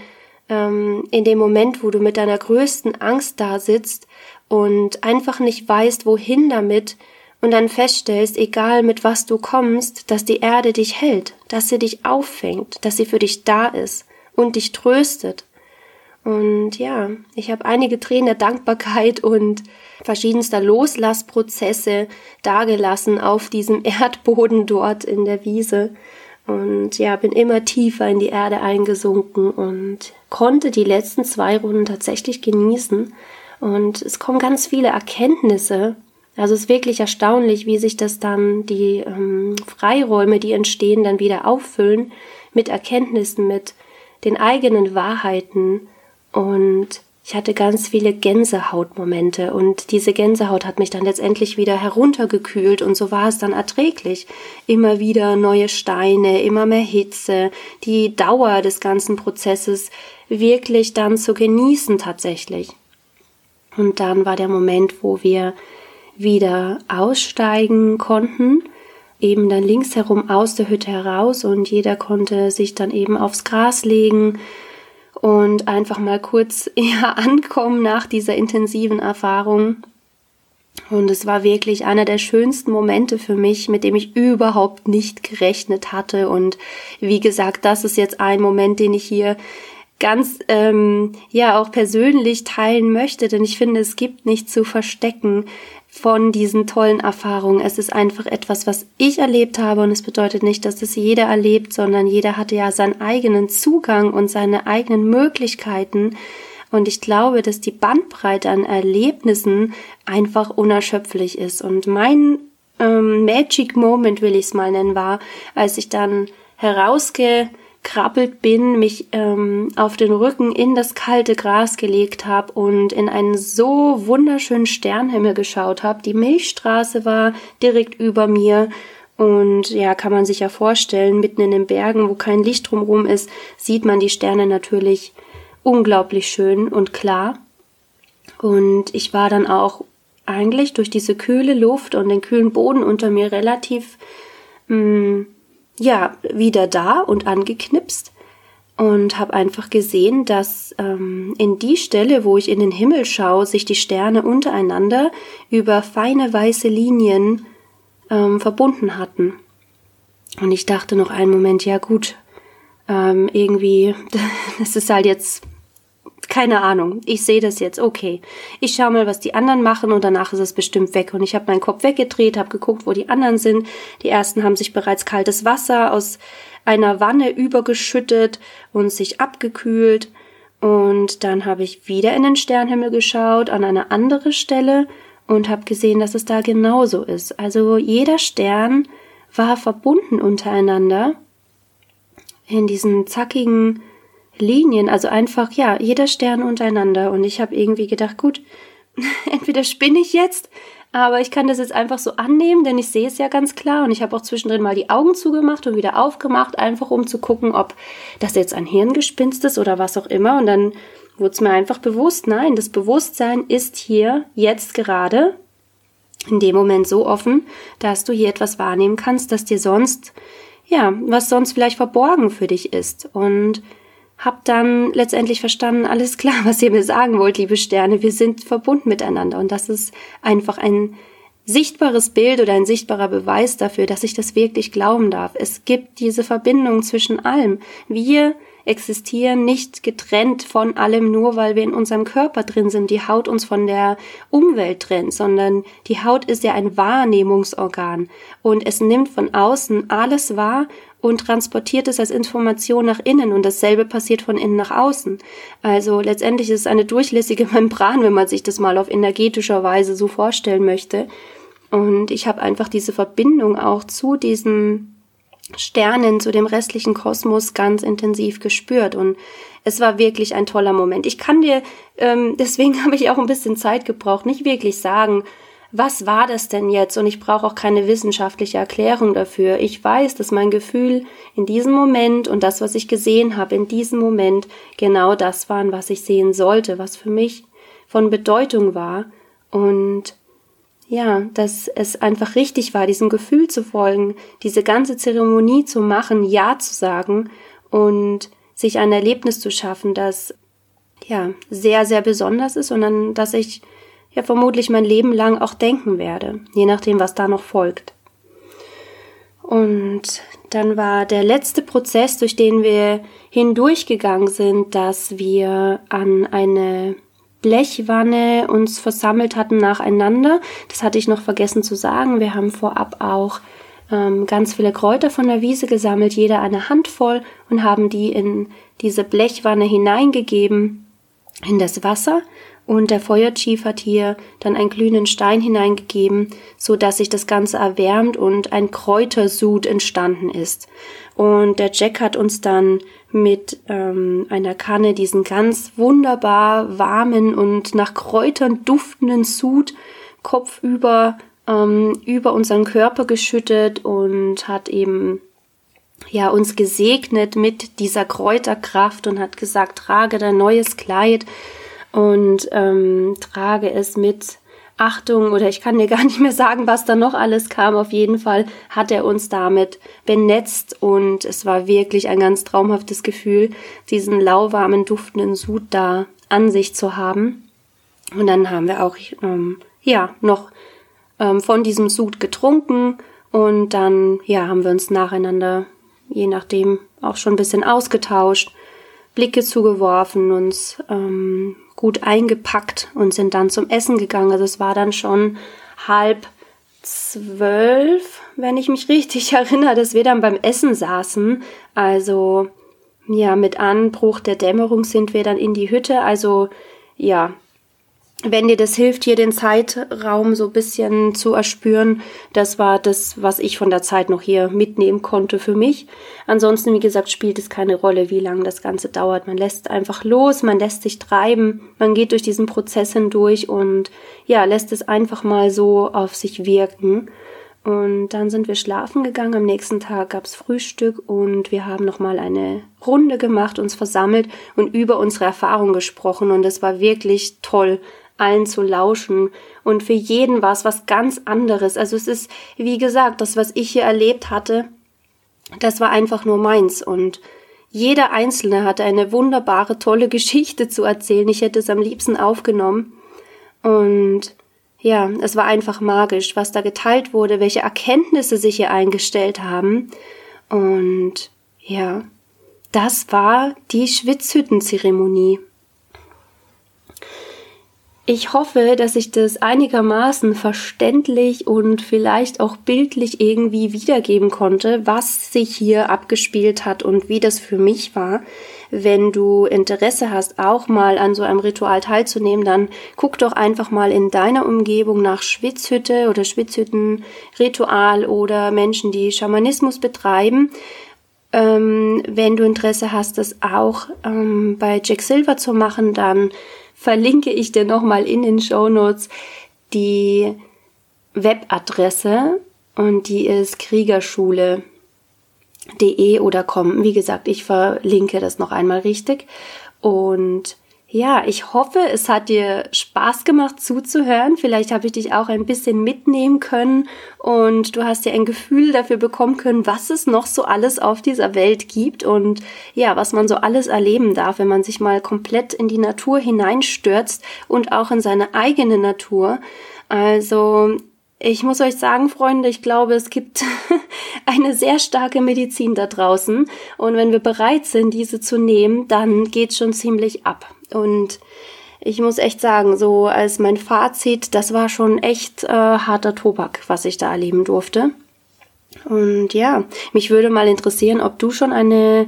ähm, in dem Moment, wo du mit deiner größten Angst da sitzt und einfach nicht weißt, wohin damit, und dann feststellst, egal mit was du kommst, dass die Erde dich hält, dass sie dich auffängt, dass sie für dich da ist und dich tröstet. Und ja, ich habe einige Tränen der Dankbarkeit und verschiedenster Loslassprozesse dagelassen auf diesem Erdboden dort in der Wiese. Und ja, bin immer tiefer in die Erde eingesunken und konnte die letzten zwei Runden tatsächlich genießen. Und es kommen ganz viele Erkenntnisse, also es ist wirklich erstaunlich, wie sich das dann, die ähm, Freiräume, die entstehen, dann wieder auffüllen mit Erkenntnissen, mit den eigenen Wahrheiten. Und ich hatte ganz viele Gänsehautmomente und diese Gänsehaut hat mich dann letztendlich wieder heruntergekühlt und so war es dann erträglich. Immer wieder neue Steine, immer mehr Hitze, die Dauer des ganzen Prozesses wirklich dann zu genießen tatsächlich. Und dann war der Moment, wo wir wieder aussteigen konnten, eben dann links herum aus der Hütte heraus und jeder konnte sich dann eben aufs Gras legen und einfach mal kurz ja, ankommen nach dieser intensiven Erfahrung. Und es war wirklich einer der schönsten Momente für mich, mit dem ich überhaupt nicht gerechnet hatte. Und wie gesagt, das ist jetzt ein Moment, den ich hier ganz ähm, ja auch persönlich teilen möchte, denn ich finde, es gibt nichts zu verstecken von diesen tollen Erfahrungen. Es ist einfach etwas, was ich erlebt habe und es bedeutet nicht, dass es jeder erlebt, sondern jeder hatte ja seinen eigenen Zugang und seine eigenen Möglichkeiten. Und ich glaube, dass die Bandbreite an Erlebnissen einfach unerschöpflich ist. Und mein ähm, Magic Moment, will ich es mal nennen, war, als ich dann herausge krabbelt bin, mich ähm, auf den Rücken in das kalte Gras gelegt habe und in einen so wunderschönen Sternhimmel geschaut habe. Die Milchstraße war direkt über mir und ja, kann man sich ja vorstellen, mitten in den Bergen, wo kein Licht drumherum ist, sieht man die Sterne natürlich unglaublich schön und klar. Und ich war dann auch eigentlich durch diese kühle Luft und den kühlen Boden unter mir relativ mh, mm, ja wieder da und angeknipst und habe einfach gesehen, dass ähm, in die Stelle, wo ich in den Himmel schaue, sich die Sterne untereinander über feine weiße Linien ähm, verbunden hatten. Und ich dachte noch einen Moment, ja gut, ähm, irgendwie, das ist halt jetzt keine Ahnung, ich sehe das jetzt, okay. Ich schaue mal, was die anderen machen und danach ist es bestimmt weg. Und ich habe meinen Kopf weggedreht, habe geguckt, wo die anderen sind. Die ersten haben sich bereits kaltes Wasser aus einer Wanne übergeschüttet und sich abgekühlt. Und dann habe ich wieder in den Sternhimmel geschaut, an eine andere Stelle und habe gesehen, dass es da genauso ist. Also jeder Stern war verbunden untereinander in diesen zackigen Linien, also einfach, ja, jeder Stern untereinander. Und ich habe irgendwie gedacht, gut, entweder spinne ich jetzt, aber ich kann das jetzt einfach so annehmen, denn ich sehe es ja ganz klar. Und ich habe auch zwischendrin mal die Augen zugemacht und wieder aufgemacht, einfach um zu gucken, ob das jetzt ein Hirngespinst ist oder was auch immer. Und dann wurde es mir einfach bewusst, nein, das Bewusstsein ist hier jetzt gerade in dem Moment so offen, dass du hier etwas wahrnehmen kannst, das dir sonst, ja, was sonst vielleicht verborgen für dich ist. Und hab dann letztendlich verstanden, alles klar, was ihr mir sagen wollt, liebe Sterne, wir sind verbunden miteinander und das ist einfach ein sichtbares Bild oder ein sichtbarer Beweis dafür, dass ich das wirklich glauben darf. Es gibt diese Verbindung zwischen allem. Wir existieren nicht getrennt von allem, nur weil wir in unserem Körper drin sind, die Haut uns von der Umwelt trennt, sondern die Haut ist ja ein Wahrnehmungsorgan und es nimmt von außen alles wahr und transportiert es als Information nach innen und dasselbe passiert von innen nach außen. Also letztendlich ist es eine durchlässige Membran, wenn man sich das mal auf energetischer Weise so vorstellen möchte. Und ich habe einfach diese Verbindung auch zu diesen Sternen, zu dem restlichen Kosmos ganz intensiv gespürt. Und es war wirklich ein toller Moment. Ich kann dir, ähm, deswegen habe ich auch ein bisschen Zeit gebraucht, nicht wirklich sagen, was war das denn jetzt? Und ich brauche auch keine wissenschaftliche Erklärung dafür. Ich weiß, dass mein Gefühl in diesem Moment und das, was ich gesehen habe in diesem Moment, genau das waren, was ich sehen sollte, was für mich von Bedeutung war. Und ja, dass es einfach richtig war, diesem Gefühl zu folgen, diese ganze Zeremonie zu machen, Ja zu sagen und sich ein Erlebnis zu schaffen, das ja sehr, sehr besonders ist und an das ich ja vermutlich mein Leben lang auch denken werde, je nachdem, was da noch folgt. Und dann war der letzte Prozess, durch den wir hindurchgegangen sind, dass wir an eine Blechwanne uns versammelt hatten nacheinander. Das hatte ich noch vergessen zu sagen. Wir haben vorab auch ähm, ganz viele Kräuter von der Wiese gesammelt, jeder eine Handvoll und haben die in diese Blechwanne hineingegeben in das Wasser und der Feuerchief hat hier dann einen glühenden Stein hineingegeben, so dass sich das Ganze erwärmt und ein Kräutersud entstanden ist. Und der Jack hat uns dann mit ähm, einer Kanne diesen ganz wunderbar warmen und nach Kräutern duftenden Sud kopfüber ähm, über unseren Körper geschüttet und hat eben ja uns gesegnet mit dieser Kräuterkraft und hat gesagt, trage dein neues Kleid und ähm, trage es mit Achtung oder ich kann dir gar nicht mehr sagen, was da noch alles kam. Auf jeden Fall hat er uns damit benetzt und es war wirklich ein ganz traumhaftes Gefühl, diesen lauwarmen, duftenden Sud da an sich zu haben. Und dann haben wir auch, ähm, ja, noch ähm, von diesem Sud getrunken und dann, ja, haben wir uns nacheinander, je nachdem, auch schon ein bisschen ausgetauscht, Blicke zugeworfen, uns ähm, gut eingepackt und sind dann zum Essen gegangen. Also es war dann schon halb zwölf, wenn ich mich richtig erinnere, dass wir dann beim Essen saßen. Also ja, mit Anbruch der Dämmerung sind wir dann in die Hütte. Also ja, wenn dir das hilft, hier den Zeitraum so ein bisschen zu erspüren, das war das, was ich von der Zeit noch hier mitnehmen konnte für mich. Ansonsten, wie gesagt, spielt es keine Rolle, wie lange das Ganze dauert. Man lässt einfach los, man lässt sich treiben, man geht durch diesen Prozess hindurch und ja, lässt es einfach mal so auf sich wirken. Und dann sind wir schlafen gegangen. Am nächsten Tag gab's Frühstück und wir haben nochmal eine Runde gemacht, uns versammelt und über unsere Erfahrung gesprochen. Und es war wirklich toll allen zu lauschen. Und für jeden war es was ganz anderes. Also es ist, wie gesagt, das, was ich hier erlebt hatte, das war einfach nur meins. Und jeder Einzelne hatte eine wunderbare, tolle Geschichte zu erzählen. Ich hätte es am liebsten aufgenommen. Und ja, es war einfach magisch, was da geteilt wurde, welche Erkenntnisse sich hier eingestellt haben. Und ja, das war die Schwitzhüttenzeremonie. Ich hoffe, dass ich das einigermaßen verständlich und vielleicht auch bildlich irgendwie wiedergeben konnte, was sich hier abgespielt hat und wie das für mich war. Wenn du Interesse hast, auch mal an so einem Ritual teilzunehmen, dann guck doch einfach mal in deiner Umgebung nach Schwitzhütte oder Schwitzhüttenritual oder Menschen, die Schamanismus betreiben. Ähm, wenn du Interesse hast, das auch ähm, bei Jack Silver zu machen, dann verlinke ich dir nochmal in den Show Notes die Webadresse und die ist kriegerschule.de oder com. Wie gesagt, ich verlinke das noch einmal richtig. Und ja, ich hoffe, es hat dir Spaß gemacht zuzuhören. Vielleicht habe ich dich auch ein bisschen mitnehmen können und du hast dir ein Gefühl dafür bekommen können, was es noch so alles auf dieser Welt gibt und ja, was man so alles erleben darf, wenn man sich mal komplett in die Natur hineinstürzt und auch in seine eigene Natur. Also ich muss euch sagen, Freunde, ich glaube, es gibt eine sehr starke Medizin da draußen. Und wenn wir bereit sind, diese zu nehmen, dann geht's schon ziemlich ab. Und ich muss echt sagen, so als mein Fazit, das war schon echt äh, harter Tobak, was ich da erleben durfte. Und ja, mich würde mal interessieren, ob du schon eine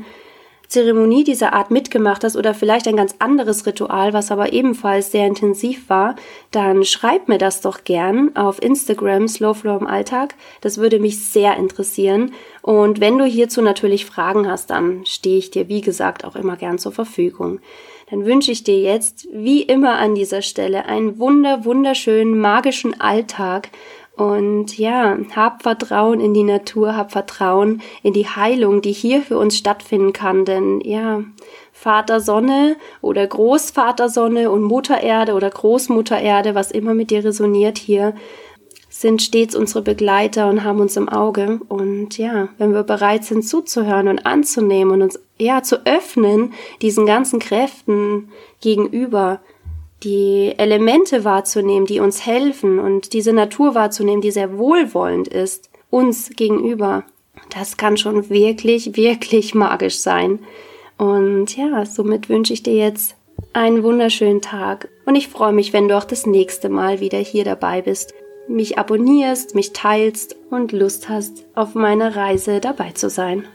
Zeremonie dieser Art mitgemacht hast oder vielleicht ein ganz anderes Ritual, was aber ebenfalls sehr intensiv war, dann schreib mir das doch gern auf Instagram Slowflow im Alltag. Das würde mich sehr interessieren. Und wenn du hierzu natürlich Fragen hast, dann stehe ich dir, wie gesagt, auch immer gern zur Verfügung. Dann wünsche ich dir jetzt, wie immer an dieser Stelle, einen wunder, wunderschönen, magischen Alltag und ja, hab Vertrauen in die Natur, hab Vertrauen in die Heilung, die hier für uns stattfinden kann. Denn ja, Vater Sonne oder Großvater Sonne und Mutter Erde oder Großmutter Erde, was immer mit dir resoniert hier, sind stets unsere Begleiter und haben uns im Auge. Und ja, wenn wir bereit sind zuzuhören und anzunehmen und uns ja zu öffnen diesen ganzen Kräften gegenüber, die Elemente wahrzunehmen, die uns helfen und diese Natur wahrzunehmen, die sehr wohlwollend ist, uns gegenüber. Das kann schon wirklich, wirklich magisch sein. Und ja, somit wünsche ich dir jetzt einen wunderschönen Tag und ich freue mich, wenn du auch das nächste Mal wieder hier dabei bist, mich abonnierst, mich teilst und Lust hast, auf meiner Reise dabei zu sein.